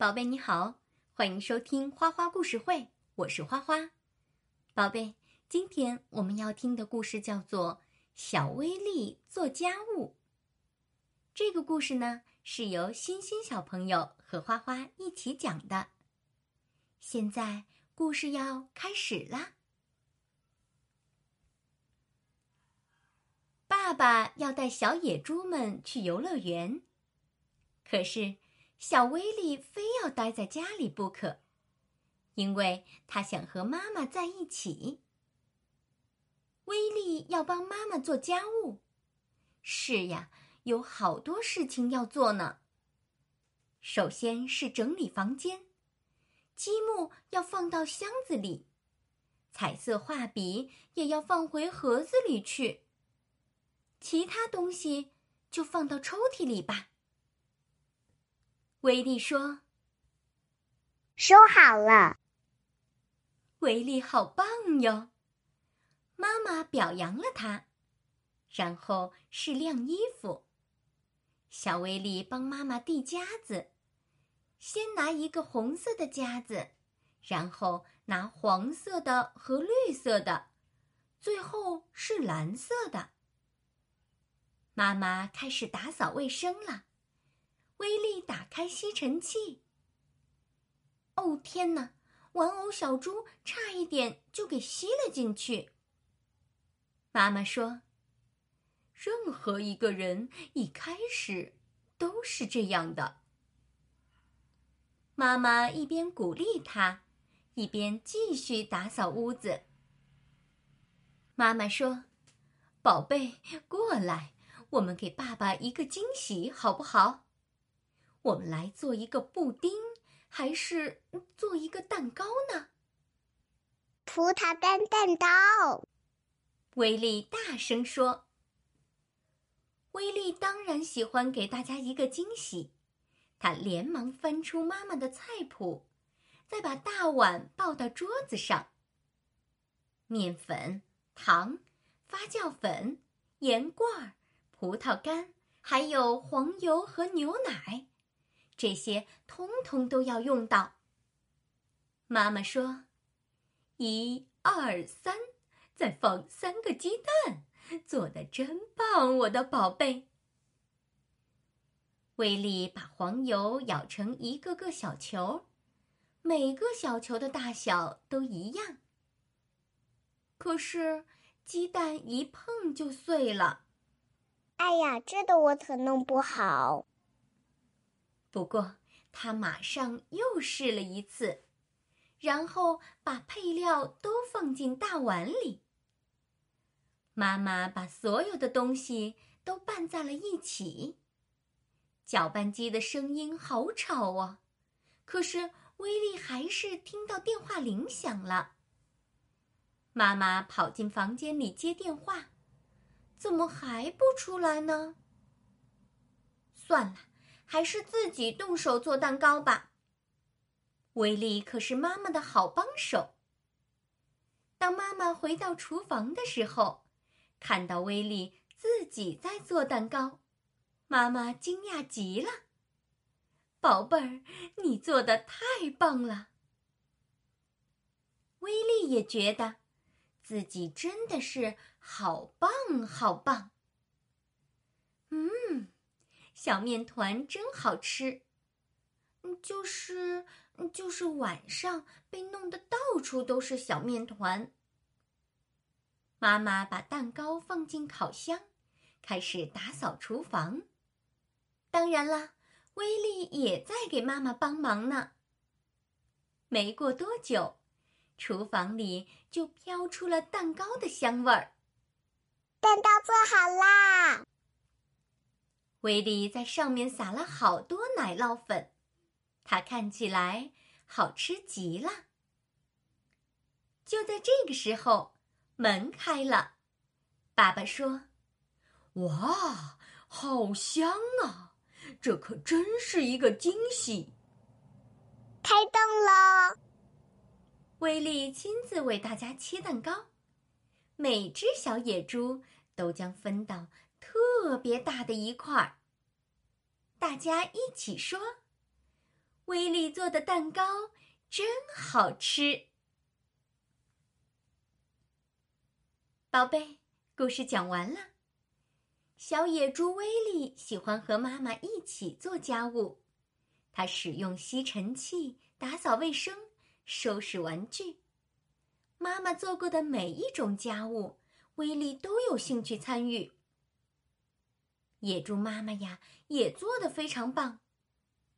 宝贝你好，欢迎收听花花故事会，我是花花。宝贝，今天我们要听的故事叫做《小威力做家务》。这个故事呢，是由欣欣小朋友和花花一起讲的。现在故事要开始啦！爸爸要带小野猪们去游乐园，可是。小威力非要待在家里不可，因为他想和妈妈在一起。威力要帮妈妈做家务，是呀，有好多事情要做呢。首先是整理房间，积木要放到箱子里，彩色画笔也要放回盒子里去，其他东西就放到抽屉里吧。威力说：“收好了。”威力好棒哟！妈妈表扬了他，然后是晾衣服。小威力帮妈妈递夹子，先拿一个红色的夹子，然后拿黄色的和绿色的，最后是蓝色的。妈妈开始打扫卫生了。威力打开吸尘器。哦天哪！玩偶小猪差一点就给吸了进去。妈妈说：“任何一个人一开始都是这样的。”妈妈一边鼓励他，一边继续打扫屋子。妈妈说：“宝贝，过来，我们给爸爸一个惊喜，好不好？”我们来做一个布丁，还是做一个蛋糕呢？葡萄干蛋糕，威力大声说。威力当然喜欢给大家一个惊喜，他连忙翻出妈妈的菜谱，再把大碗抱到桌子上。面粉、糖、发酵粉、盐罐、葡萄干，还有黄油和牛奶。这些通通都要用到。妈妈说：“一二三，再放三个鸡蛋，做的真棒，我的宝贝。”威力把黄油舀成一个个小球，每个小球的大小都一样。可是鸡蛋一碰就碎了。哎呀，这个我可弄不好。不过，他马上又试了一次，然后把配料都放进大碗里。妈妈把所有的东西都拌在了一起。搅拌机的声音好吵啊！可是威力还是听到电话铃响了。妈妈跑进房间里接电话，怎么还不出来呢？算了。还是自己动手做蛋糕吧。威力可是妈妈的好帮手。当妈妈回到厨房的时候，看到威力自己在做蛋糕，妈妈惊讶极了：“宝贝儿，你做的太棒了！”威力也觉得自己真的是好棒好棒。嗯。小面团真好吃，就是，就是晚上被弄得到处都是小面团。妈妈把蛋糕放进烤箱，开始打扫厨房。当然了，威力也在给妈妈帮忙呢。没过多久，厨房里就飘出了蛋糕的香味儿。蛋糕做好啦！威力在上面撒了好多奶酪粉，它看起来好吃极了。就在这个时候，门开了，爸爸说：“哇，好香啊！这可真是一个惊喜。”开动了，威力亲自为大家切蛋糕，每只小野猪都将分到。特别大的一块儿，大家一起说：“威力做的蛋糕真好吃。宝贝，故事讲完了。小野猪威利喜欢和妈妈一起做家务，他使用吸尘器打扫卫生、收拾玩具。妈妈做过的每一种家务，威利都有兴趣参与。野猪妈妈呀，也做得非常棒，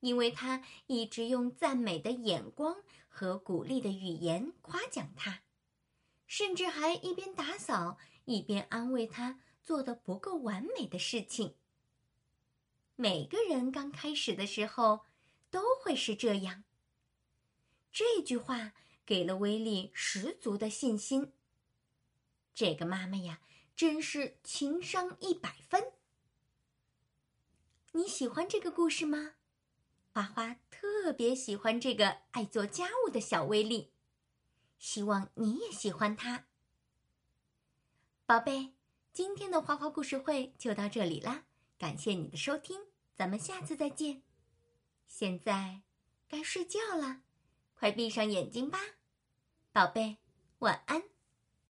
因为她一直用赞美的眼光和鼓励的语言夸奖他，甚至还一边打扫一边安慰他。做的不够完美的事情。每个人刚开始的时候都会是这样。这句话给了威力十足的信心。这个妈妈呀，真是情商一百分。你喜欢这个故事吗？花花特别喜欢这个爱做家务的小威力，希望你也喜欢他，宝贝。今天的花花故事会就到这里啦，感谢你的收听，咱们下次再见。现在该睡觉了，快闭上眼睛吧，宝贝，晚安。